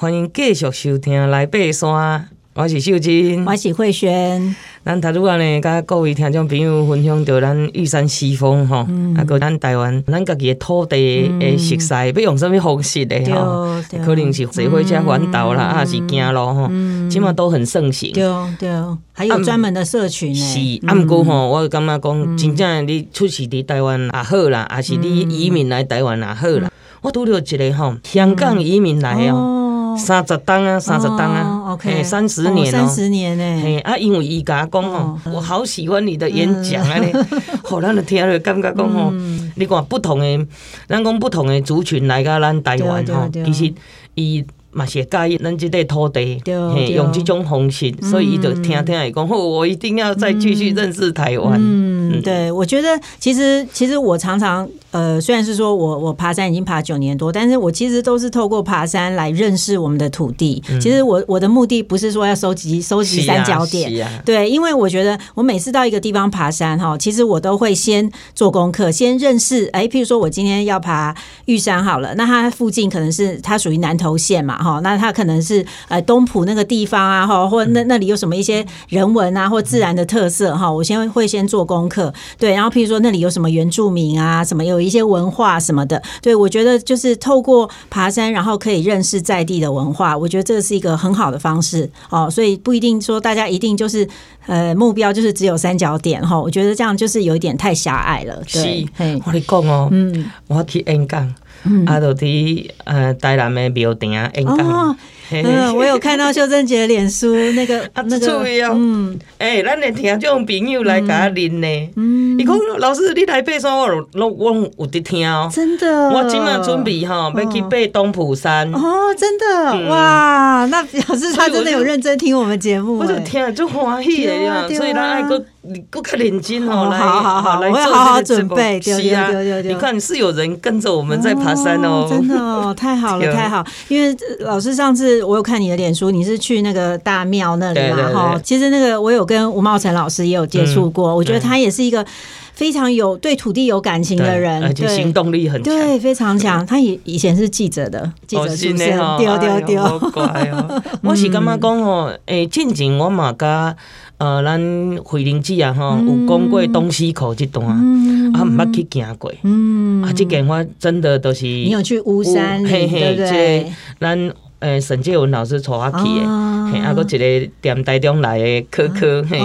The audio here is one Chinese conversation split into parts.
欢迎继续收听来爬山。我是秀珍，我是慧萱。咱头拄仔呢，甲各位听众朋友分享着咱玉山西风吼，啊，个咱台湾咱家己的土地的熟悉，要用什么方式的吼？可能是坐火车环岛啦，啊，是行路吼，起码都很盛行。对对，还有专门的社群呢。是，啊，毋过吼，我感觉讲，真正你出世伫台湾也好啦，还是你移民来台湾也好啦。我拄着一个吼，香港移民来哦。三十档啊，三十档啊，嘿，三十年哦，三十年呢，嘿啊，因为伊甲我讲哦，我好喜欢你的演讲啊咧，好，咱就听了感觉讲哦，你看不同的，咱讲不同的族群来到咱台湾吼，其实伊嘛是介意咱即块土地，嘿，用这种方式，所以伊就听听伊讲，哦，我一定要再继续认识台湾。嗯，对，我觉得其实其实我常常。呃，虽然是说我我爬山已经爬九年多，但是我其实都是透过爬山来认识我们的土地。嗯、其实我我的目的不是说要收集 收集三角点，啊啊、对，因为我觉得我每次到一个地方爬山哈，其实我都会先做功课，先认识。哎，譬如说我今天要爬玉山好了，那它附近可能是它属于南投县嘛哈，那它可能是呃东埔那个地方啊哈，或那那里有什么一些人文啊或自然的特色哈，我先会先做功课。对，然后譬如说那里有什么原住民啊，什么有。有一些文化什么的，对，我觉得就是透过爬山，然后可以认识在地的文化，我觉得这是一个很好的方式哦。所以不一定说大家一定就是呃目标就是只有三角点哈，我觉得这样就是有一点太狭隘了。对，是我跟你讲哦，嗯，我去演讲，嗯、啊，就伫呃台南的庙埕演讲。哦嗯，我有看到秀真姐的脸书那个 那个，嗯，哎，咱的听众朋友来甲恁呢，嗯，伊讲老师你来爬山，我我我有伫听哦，真的，我今晚准备哈要去爬东埔山，哦，真的，哇，那表示他真的有认真听我们节目，我就听就欢喜的呀，所以咱爱搁你搁较认真哦，来，好好好，我要好好准备，对啊，你看是有人跟着我们在爬山哦，真的哦，太好了，太好，因为老师上次。我有看你的脸书，你是去那个大庙那里嘛？哈，其实那个我有跟吴茂成老师也有接触过，我觉得他也是一个非常有对土地有感情的人，而且行动力很强，对，非常强。他以以前是记者的，记者出身，丢丢丢，我是感觉讲哦，诶，进前我嘛甲呃，咱惠灵姐啊，哈，有讲过东西口这段，啊，毋捌去行过，嗯，啊，这件我真的都是你有去乌山，嘿嘿对？咱。诶，沈介文老师带我去诶，嘿，啊，搁一个踮台中来诶，可可嘿，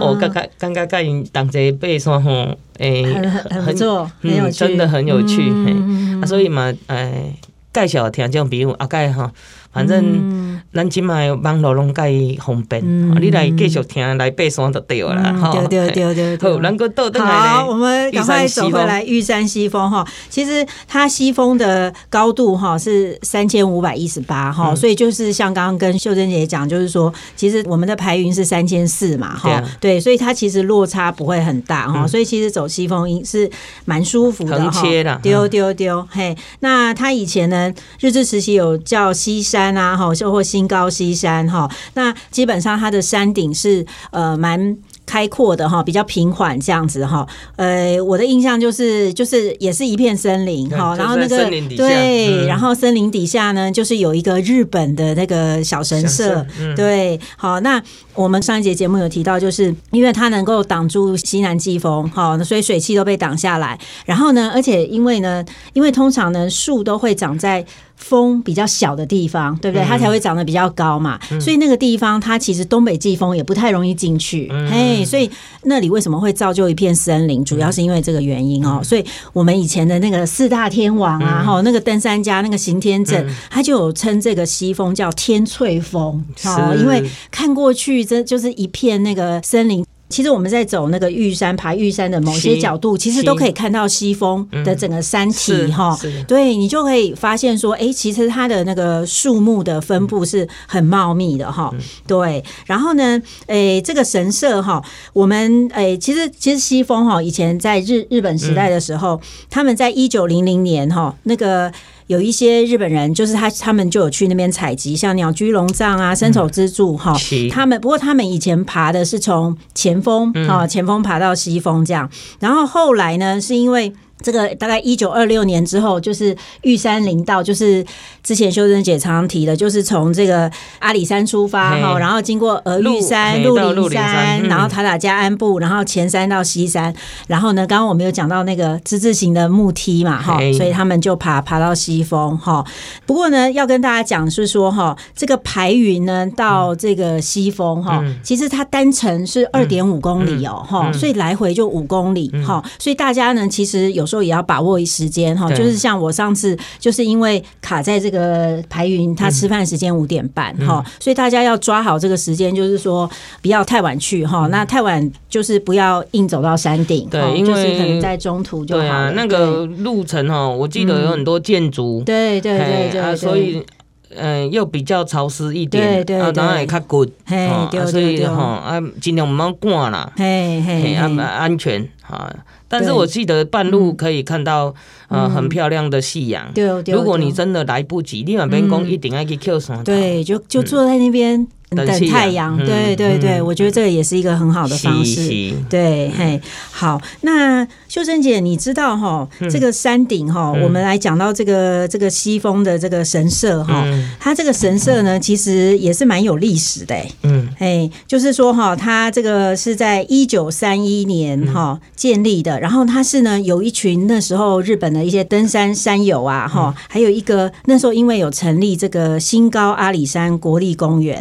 我刚刚刚刚跟因同齐爬山吼，诶，很很嗯，真的很有趣，嘿，啊，所以嘛，诶，介绍听众朋友啊，介吼。反正咱即卖网络拢介伊方便，你来继续听来爬山就对了。对对对对对。好，咱个倒转来。好，我们赶快走回来。玉山西峰哈，其实它西峰的高度哈是三千五百一十八哈，所以就是像刚刚跟秀珍姐讲，就是说，其实我们的排云是三千四嘛哈，对，所以它其实落差不会很大哈，所以其实走西峰是蛮舒服的哈。丢丢丢，嘿，那他以前呢，日治时期有叫西山。啊，哈，就或新高西山哈，那基本上它的山顶是呃蛮开阔的哈，比较平缓这样子哈。呃，我的印象就是就是也是一片森林哈，然后那个对，然后森林底下呢，就是有一个日本的那个小神社，对，好，那我们上一节节目有提到，就是因为它能够挡住西南季风哈，所以水汽都被挡下来。然后呢，而且因为呢，因为通常呢树都会长在。风比较小的地方，对不对？它才会长得比较高嘛。嗯、所以那个地方，它其实东北季风也不太容易进去。嘿、嗯，所以那里为什么会造就一片森林？主要是因为这个原因哦。嗯、所以我们以前的那个四大天王啊，哈、嗯，那个登山家那个刑天镇，他就有称这个西风叫天翠峰，好，因为看过去这就是一片那个森林。其实我们在走那个玉山，爬玉山的某些角度，其实都可以看到西峰的整个山体哈。对，你就可以发现说，哎，其实它的那个树木的分布是很茂密的哈。对，然后呢，哎，这个神社哈，我们哎，其实其实西峰哈，以前在日日本时代的时候，他们在一九零零年哈那个。有一些日本人，就是他，他们就有去那边采集，像鸟居龙藏啊、伸手之柱哈。嗯、他们不过他们以前爬的是从前峰啊，前峰爬到西峰这样。然后后来呢，是因为这个大概一九二六年之后，就是玉山林道，就是之前修真姐常常提的，就是从这个阿里山出发哈，然后经过鹅玉山、鹿林山，然后塔塔加安部，然后前山到西山，然后呢，刚刚我们有讲到那个之字形的木梯嘛哈，所以他们就爬爬到西峰哈。不过呢，要跟大家讲是说哈，这个排云呢到这个西峰哈，其实它单程是二点五公里哦哈，所以来回就五公里哈，所以大家呢其实有。有时候也要把握时间哈，就是像我上次就是因为卡在这个排云，他吃饭时间五点半哈，所以大家要抓好这个时间，就是说不要太晚去哈。那太晚就是不要硬走到山顶，对，因为可能在中途就好了。对啊，那个路程哈，我记得有很多建筑，对对对对，所以嗯，又比较潮湿一点，对对，当然也较滚，所以吼啊，尽量不要赶啦，嘿嘿，安安全哈。但是我记得半路可以看到呃很漂亮的夕阳。对如果你真的来不及，你那边工一定要去跳伞。对，就就坐在那边。等太阳，对对对，我觉得这个也是一个很好的方式。对，嘿，好，那秀珍姐，你知道哈，这个山顶哈，我们来讲到这个这个西峰的这个神社哈，它这个神社呢，其实也是蛮有历史的。嗯，哎，就是说哈，它这个是在一九三一年哈建立的，然后它是呢有一群那时候日本的一些登山山友啊哈，还有一个那时候因为有成立这个新高阿里山国立公园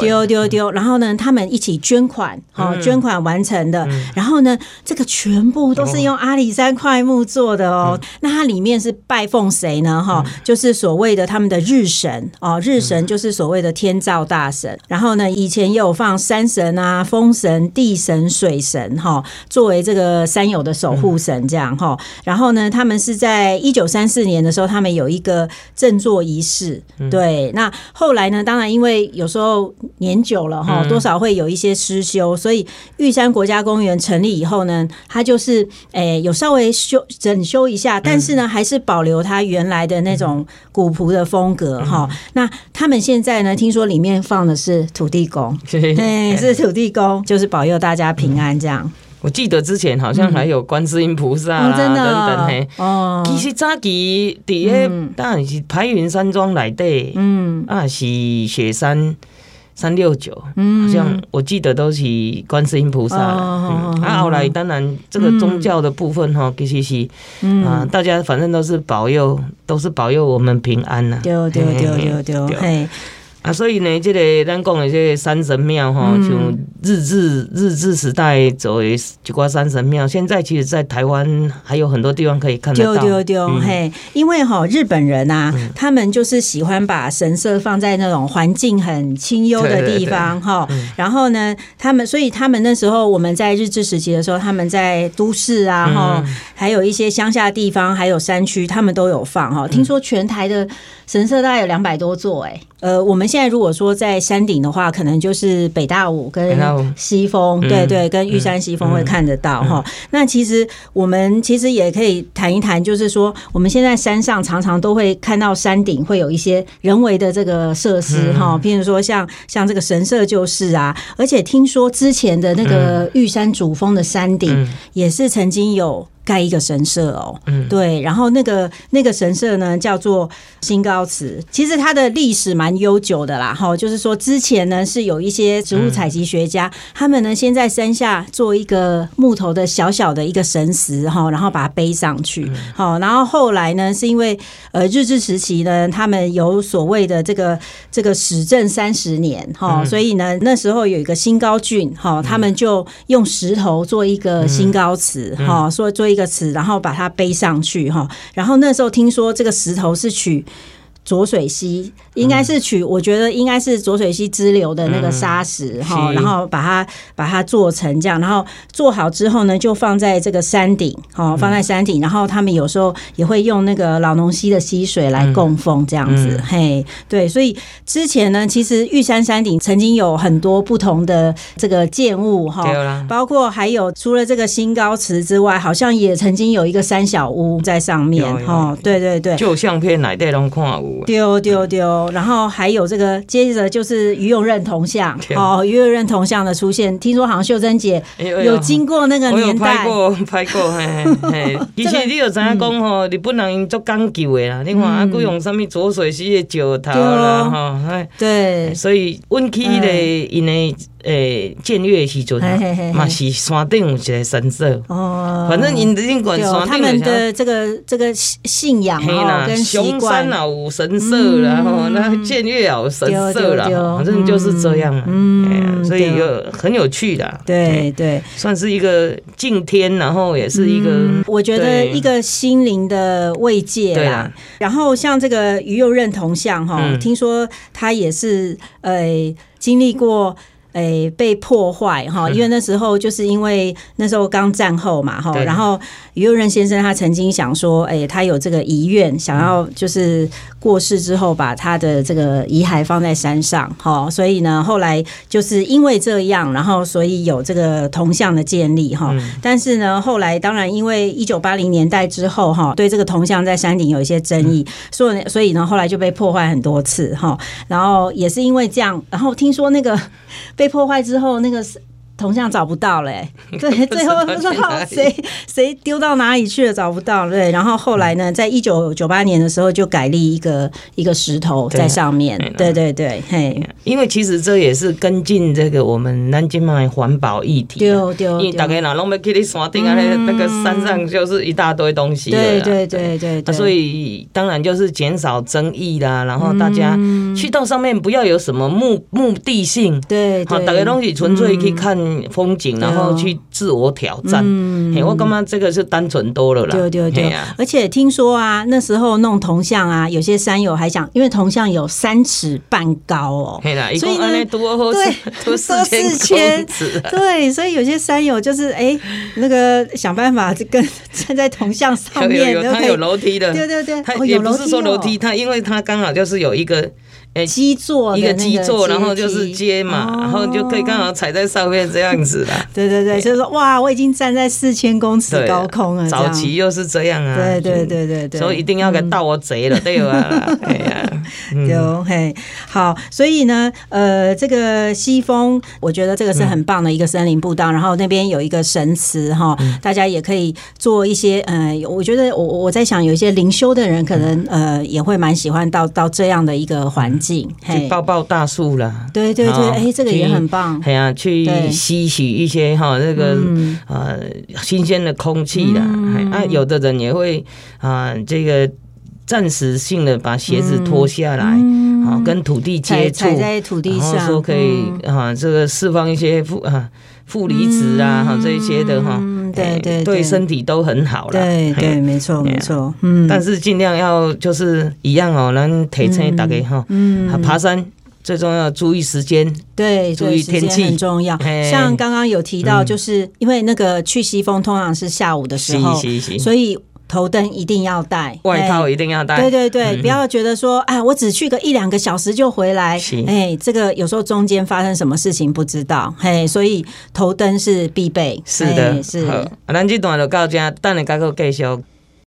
丢丢丢，然后呢，他们一起捐款，好，捐款完成的。然后呢，这个全部都是用阿里山桧木做的哦。那它里面是拜奉谁呢？哈，就是所谓的他们的日神哦，日神就是所谓的天照大神。然后呢，以前也有放山神啊、风神、地神、水神哈，作为这个山友的守护神这样哈。然后呢，他们是在一九三四年的时候，他们有一个振作仪式。对，那后来呢，当然。那因为有时候年久了哈，多少会有一些失修，所以玉山国家公园成立以后呢，它就是诶有稍微修整修一下，但是呢还是保留它原来的那种古朴的风格哈。那他们现在呢，听说里面放的是土地公，对，是土地公，就是保佑大家平安这样。我记得之前好像还有观世音菩萨啦等等嘿，哦，其实早期底下当然是排云山庄来的，嗯。啊是雪山三六九，好像我记得都是观世音菩萨，啊后来当然这个宗教的部分哈，其实是啊大家反正都是保佑，都是保佑我们平安呐，对对对对对，嘿。啊，所以呢，这个咱讲的这个山神庙哈，就日治日治时代作为一挂山神庙，现在其实，在台湾还有很多地方可以看得到。丢丢丢，嘿，因为哈，日本人呐，他们就是喜欢把神社放在那种环境很清幽的地方哈。然后呢，他们所以他们那时候我们在日治时期的时候，他们在都市啊哈，还有一些乡下地方，还有山区，他们都有放哈。听说全台的神社大概有两百多座哎。呃，我们现在如果说在山顶的话，可能就是北大武跟西峰，对对，跟玉山西峰会看得到哈。那其实我们其实也可以谈一谈，就是说我们现在山上常常都会看到山顶会有一些人为的这个设施哈，譬如说像像这个神社就是啊，而且听说之前的那个玉山主峰的山顶也是曾经有。盖一个神社哦，嗯，对，然后那个那个神社呢叫做新高祠，其实它的历史蛮悠久的啦，哈，就是说之前呢是有一些植物采集学家，他们呢先在山下做一个木头的小小的一个神石哈，然后把它背上去，好，然后后来呢是因为呃日治时期呢，他们有所谓的这个这个史政三十年哈，所以呢那时候有一个新高郡哈，他们就用石头做一个新高祠哈，说做。一个词，然后把它背上去哈，然后那时候听说这个石头是取。浊水溪应该是取，我觉得应该是浊水溪支流的那个砂石哈，然后把它把它做成这样，然后做好之后呢，就放在这个山顶，哦放在山顶，然后他们有时候也会用那个老农溪的溪水来供奉这样子，嘿，对，所以之前呢，其实玉山山顶曾经有很多不同的这个建物哈，包括还有除了这个新高祠之外，好像也曾经有一个三小屋在上面哈，对对对，旧相片哪带拢看有。舞。丢丢丢，然后还有这个，接着就是于右任铜像 哦，于右任铜像的出现，听说好像秀珍姐有经过那个年代，拍过拍过，嘿 嘿。其实你有知影讲吼，日本人因足讲究的啦，你看啊，佮用什么浊水溪的石头啦，哈，对，所以阮去迄个因的。诶，建越时阵嘛是山顶有一个神社。哦，反正因尽管山顶他们的这个这个信仰哦，跟熊山有神社啦，吼，那建越有神社啦，反正就是这样，嗯，所以有很有趣的，对对，算是一个敬天，然后也是一个，我觉得一个心灵的慰藉啦。然后像这个于右任同像哈，听说他也是诶经历过。诶、欸，被破坏哈，因为那时候就是因为那时候刚战后嘛哈，然后于右任先生他曾经想说，诶、欸，他有这个遗愿，想要就是过世之后把他的这个遗骸放在山上哈，所以呢，后来就是因为这样，然后所以有这个铜像的建立哈，但是呢，后来当然因为一九八零年代之后哈，对这个铜像在山顶有一些争议，所以所以呢，后来就被破坏很多次哈，然后也是因为这样，然后听说那个。被破坏之后，那个。铜像找不到嘞，对，最后不知道谁谁丢到哪里去了，找不到。对，然后后来呢，在一九九八年的时候就改立一个一个石头在上面。对对对，嘿，因为其实这也是跟进这个我们南京嘛环保议题。对对，因为大概哪拢没去你山顶啊，那那个山上就是一大堆东西。对对对对，所以当然就是减少争议啦，然后大家去到上面不要有什么目目的性。对，好，大家东西纯粹去看。风景，然后去自我挑战。嗯，我感觉这个是单纯多了啦。对对对，而且听说啊，那时候弄铜像啊，有些山友还想，因为铜像有三尺半高哦，所以呢，对，多四千尺。对，所以有些山友就是哎，那个想办法就跟站在铜像上面，有它有楼梯的。对对对，它也不是说楼梯，它因为它刚好就是有一个。哎，基座一个基座，然后就是阶嘛，然后就可以刚好踩在上面这样子啦。对对对，就是说哇，我已经站在四千公尺高空了。早期又是这样啊。对对对对对。所以一定要给盗我贼了，对吧？哎 呀，有嘿，好，所以呢，呃，这个西风，我觉得这个是很棒的一个森林步道，然后那边有一个神祠哈，大家也可以做一些，呃，我觉得我我在想，有一些灵修的人可能呃也会蛮喜欢到到这样的一个环。去抱抱大树啦，对对对，哎，这个也很棒。哎呀，去吸取一些哈，这个呃新鲜的空气啦。啊，有的人也会啊，这个暂时性的把鞋子脱下来，啊，跟土地接触，踩在土地上，说可以啊，这个释放一些负啊负离子啊，哈，这一些的哈。对对对，身体都很好了。对对，没错没错。嗯，但是尽量要就是一样哦，能提升大家哈。嗯，爬山最重要注意时间，对，注意天气很重要。像刚刚有提到，就是因为那个去西峰通常是下午的时候，所以。头灯一定要带，外套一定要带。对对对，不要觉得说，哎，我只去个一两个小时就回来。哎，这个有时候中间发生什么事情不知道。嘿，所以头灯是必备。是的，是。好，咱这段就到这，等下再继续。